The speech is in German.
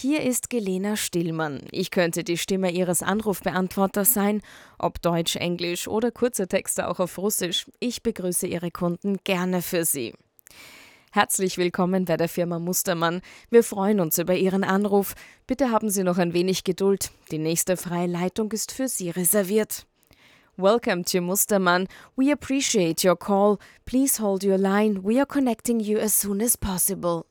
Hier ist Gelena Stillmann. Ich könnte die Stimme Ihres Anrufbeantworters sein, ob Deutsch, Englisch oder kurze Texte auch auf Russisch. Ich begrüße Ihre Kunden gerne für Sie. Herzlich willkommen bei der Firma Mustermann. Wir freuen uns über Ihren Anruf. Bitte haben Sie noch ein wenig Geduld. Die nächste freie Leitung ist für Sie reserviert. Welcome to Mustermann. We appreciate your call. Please hold your line. We are connecting you as soon as possible.